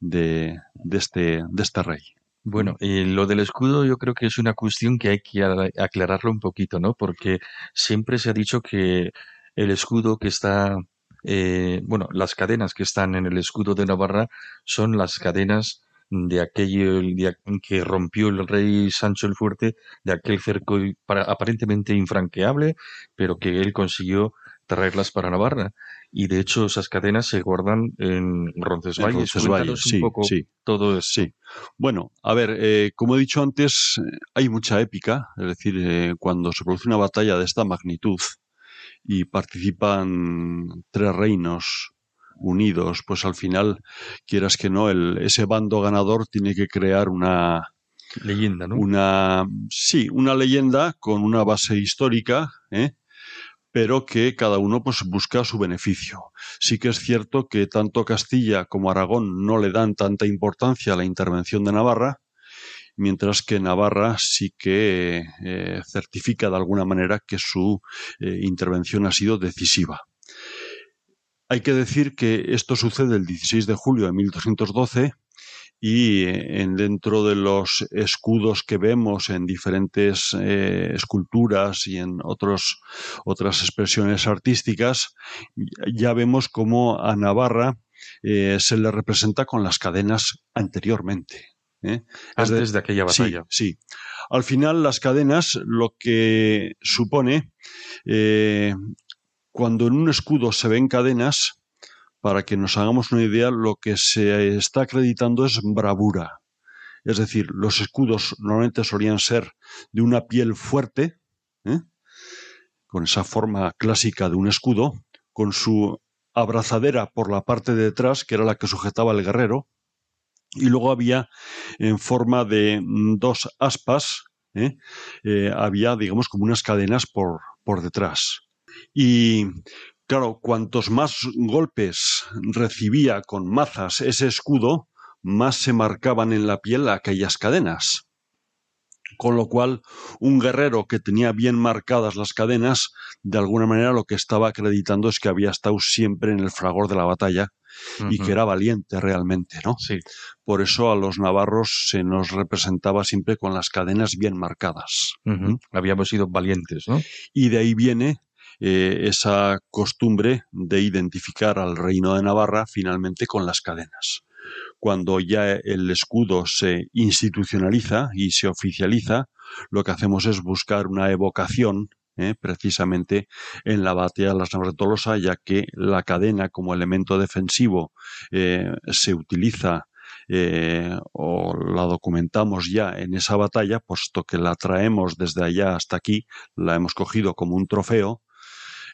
Speaker 8: de, este, de este rey.
Speaker 6: Bueno, y lo del escudo yo creo que es una cuestión que hay que aclararlo un poquito, ¿no? Porque siempre se ha dicho que el escudo que está, eh, bueno, las cadenas que están en el escudo de Navarra son las cadenas de aquello que rompió el rey Sancho el Fuerte, de aquel cerco aparentemente infranqueable, pero que él consiguió traerlas para Navarra. Y de hecho esas cadenas se guardan en Roncesvalles.
Speaker 8: En Roncesvalles, sí, sí.
Speaker 6: Todo eso.
Speaker 8: Sí. Bueno, a ver, eh, como he dicho antes, hay mucha épica, es decir, eh, cuando se produce una batalla de esta magnitud y participan tres reinos unidos, pues al final, quieras que no, el, ese bando ganador tiene que crear una
Speaker 6: leyenda, ¿no?
Speaker 8: Una, sí, una leyenda con una base histórica, ¿eh? pero que cada uno pues busca su beneficio. Sí que es cierto que tanto Castilla como Aragón no le dan tanta importancia a la intervención de Navarra, mientras que Navarra sí que eh, certifica de alguna manera que su eh, intervención ha sido decisiva. Hay que decir que esto sucede el 16 de julio de 1212 y eh, en dentro de los escudos que vemos en diferentes eh, esculturas y en otros, otras expresiones artísticas, ya vemos cómo a Navarra eh, se le representa con las cadenas anteriormente.
Speaker 6: Antes de, aquella batalla.
Speaker 8: Sí, sí, Al final, las cadenas lo que supone cuando en un escudo se ven cadenas, para que nos hagamos una idea, lo que se está acreditando es bravura. Es decir, los escudos normalmente solían ser de una piel fuerte, ¿eh? con esa forma clásica de un escudo, con su abrazadera por la parte de detrás, que era la que sujetaba al guerrero, y luego había en forma de dos aspas, ¿eh? Eh, había, digamos, como unas cadenas por detrás. Y claro, cuantos más golpes recibía con mazas ese escudo, más se marcaban en la piel aquellas cadenas. Con lo cual, un guerrero que tenía bien marcadas las cadenas, de alguna manera lo que estaba acreditando es que había estado siempre en el fragor de la batalla y que era valiente realmente, ¿no?
Speaker 6: Sí.
Speaker 8: Por eso a los navarros se nos representaba siempre con las cadenas bien marcadas.
Speaker 6: Habíamos sido valientes, ¿no?
Speaker 8: Y de ahí viene eh, esa costumbre de identificar al reino de Navarra finalmente con las cadenas. Cuando ya el escudo se institucionaliza y se oficializa, lo que hacemos es buscar una evocación eh, precisamente en la batalla de las Navas de Tolosa, ya que la cadena como elemento defensivo eh, se utiliza o la documentamos ya en esa batalla, puesto que la traemos desde allá hasta aquí, la hemos cogido como un trofeo,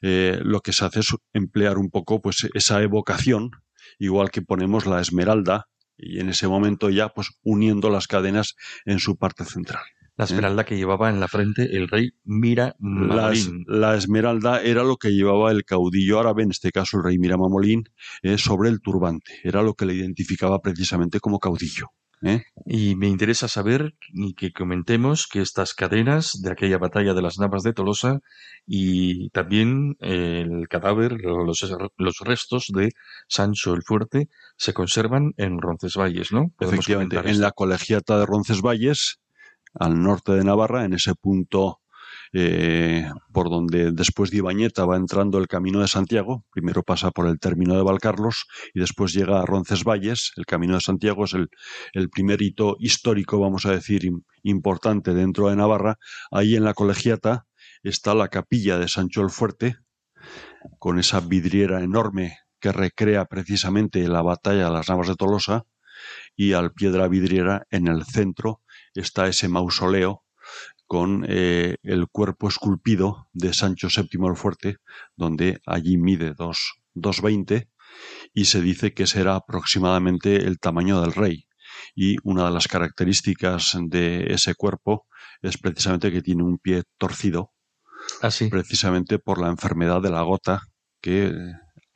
Speaker 8: eh, lo que se hace es emplear un poco pues esa evocación, igual que ponemos la esmeralda, y en ese momento ya pues uniendo las cadenas en su parte central.
Speaker 6: La ¿Eh? esmeralda que llevaba en la frente el rey Mira Mamolín.
Speaker 8: La, esmeralda era lo que llevaba el caudillo árabe, en este caso el rey Mira Mamolín, eh, sobre el turbante. Era lo que le identificaba precisamente como caudillo. ¿Eh?
Speaker 6: Y me interesa saber y que comentemos que estas cadenas de aquella batalla de las Navas de Tolosa y también el cadáver, los, los restos de Sancho el Fuerte se conservan en Roncesvalles, ¿no?
Speaker 8: Efectivamente, en la colegiata de Roncesvalles, al norte de Navarra, en ese punto eh, por donde después de Ibañeta va entrando el Camino de Santiago. Primero pasa por el término de Valcarlos y después llega a Roncesvalles. El Camino de Santiago es el, primer hito histórico, vamos a decir, importante dentro de Navarra. Ahí en la colegiata está la capilla de Sancho el Fuerte, con esa vidriera enorme que recrea precisamente la batalla de las Navas de Tolosa, y al pie de la vidriera, en el centro, está ese mausoleo con eh, el cuerpo esculpido de Sancho VII el Fuerte, donde allí mide 2,20 y se dice que será aproximadamente el tamaño del rey. Y una de las características de ese cuerpo es precisamente que tiene un pie torcido,
Speaker 6: Así.
Speaker 8: Ah, precisamente por la enfermedad de la gota que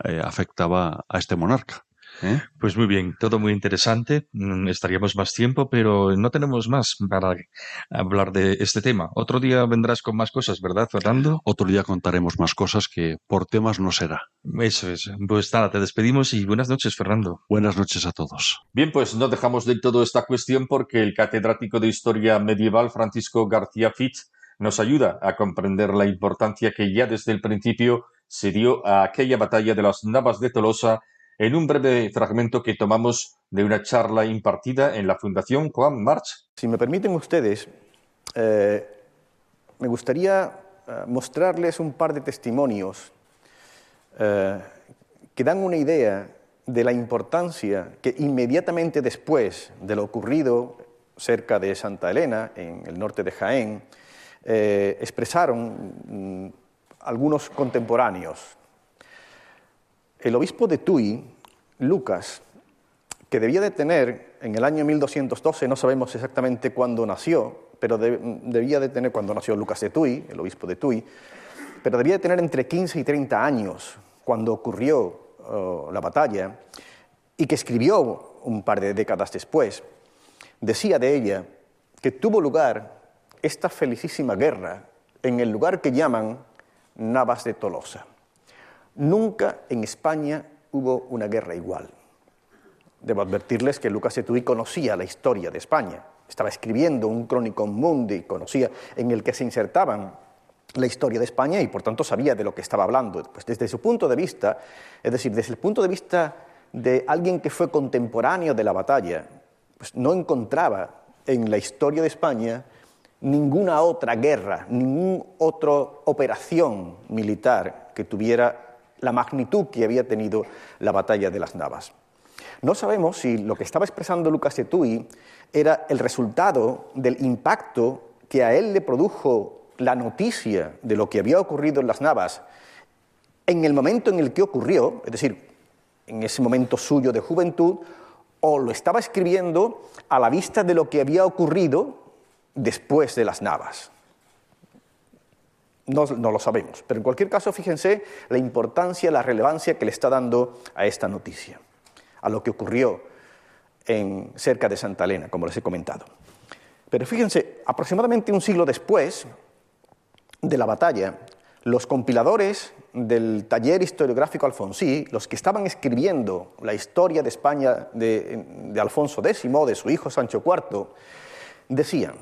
Speaker 8: eh, afectaba a este monarca.
Speaker 2: ¿Eh? Pues muy bien, todo muy interesante. Mm, estaríamos más tiempo, pero no tenemos más para hablar de este tema. Otro día vendrás con más cosas, ¿verdad, Fernando?
Speaker 8: Otro día contaremos más cosas que por temas no será.
Speaker 2: Eso es. Pues nada, te despedimos y buenas noches, Fernando.
Speaker 8: Buenas noches a todos.
Speaker 2: Bien, pues no dejamos de todo esta cuestión porque el catedrático de Historia Medieval, Francisco García Fitz, nos ayuda a comprender la importancia que ya desde el principio se dio a aquella batalla de las Navas de Tolosa en un breve fragmento que tomamos de una charla impartida en la Fundación Juan March.
Speaker 9: Si me permiten ustedes, eh, me gustaría eh, mostrarles un par de testimonios eh, que dan una idea de la importancia que inmediatamente después de lo ocurrido cerca de Santa Elena, en el norte de Jaén, expresaron mm, algunos contemporáneos el obispo de Tui, Lucas, que debía de tener en el año 1212, no sabemos exactamente cuándo nació, pero debía de tener cuando nació Lucas de Tui, el obispo de Tui, pero debía de tener entre 15 y 30 años cuando ocurrió oh, la batalla y que escribió un par de décadas después, decía de ella que tuvo lugar esta felicísima guerra en el lugar que llaman Navas de Tolosa. Nunca en España hubo una guerra igual. Debo advertirles que Lucas Etui conocía la historia de España. Estaba escribiendo un crónico mundi, conocía en el que se insertaban la historia de España y por tanto sabía de lo que estaba hablando. Pues desde su punto de vista, es decir, desde el punto de vista de alguien que fue contemporáneo de la batalla, pues no encontraba en la historia de España ninguna otra guerra, ninguna otra operación militar que tuviera la magnitud que había tenido la batalla de las Navas. No sabemos si lo que estaba expresando Lucas Etui era el resultado del impacto que a él le produjo la noticia de lo que había ocurrido en las Navas en el momento en el que ocurrió, es decir, en ese momento suyo de juventud, o lo estaba escribiendo a la vista de lo que había ocurrido después de las Navas. No, lo sabemos, pero en cualquier caso fíjense la importancia, la relevancia que le está dando a esta noticia, a lo que ocurrió en, cerca de Santa Elena, como les he comentado. Pero fíjense, aproximadamente un siglo después de la batalla, los compiladores del taller historiográfico Alfonsí, los que estaban escribiendo la historia de España de, de Alfonso X, de su hijo Sancho IV, decían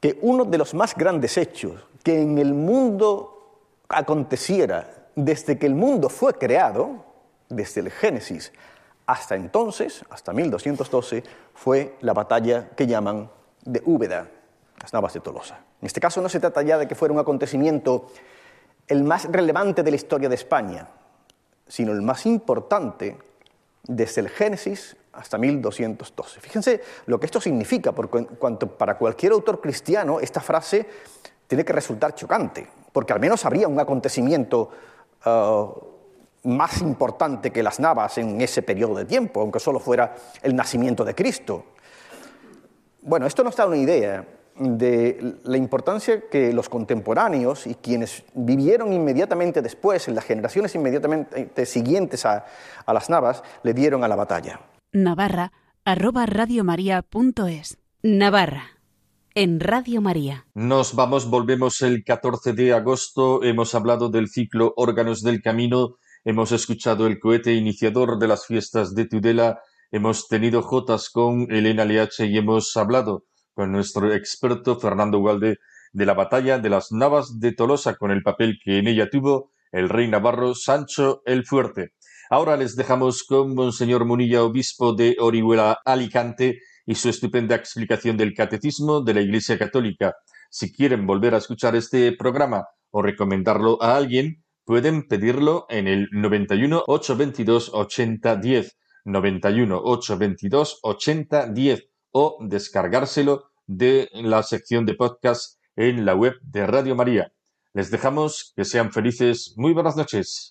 Speaker 9: que uno de los más grandes hechos que en el mundo aconteciera desde que el mundo fue creado, desde el Génesis hasta entonces, hasta 1212, fue la batalla que llaman de Úbeda, las Navas de Tolosa. En este caso no se trata ya de que fuera un acontecimiento el más relevante de la historia de España, sino el más importante desde el Génesis hasta 1212. Fíjense lo que esto significa, porque para cualquier autor cristiano esta frase tiene que resultar chocante, porque al menos habría un acontecimiento eh, más importante que las navas en ese periodo de tiempo, aunque solo fuera el nacimiento de Cristo. Bueno, esto nos da una idea de la importancia que los contemporáneos y quienes vivieron inmediatamente después, en las generaciones inmediatamente siguientes a, las navas, le dieron a la batalla.
Speaker 1: Navarra, arroba Navarra en Radio María.
Speaker 2: Nos vamos, volvemos el 14 de agosto. Hemos hablado del ciclo Órganos del Camino. Hemos escuchado el cohete iniciador de las fiestas de Tudela. Hemos tenido jotas con Elena Leache y hemos hablado con nuestro experto Fernando Ugalde de la batalla de las Navas de Tolosa con el papel que en ella tuvo el rey navarro Sancho el Fuerte. Ahora les dejamos con Monseñor Munilla, obispo de Orihuela, Alicante, y su estupenda explicación del catecismo de la Iglesia Católica. Si quieren volver a escuchar este programa o recomendarlo a alguien, pueden pedirlo en el 91 822 8010, 91 822 8010 o descargárselo de la sección de podcast en la web de Radio María. Les dejamos que sean felices. Muy buenas noches.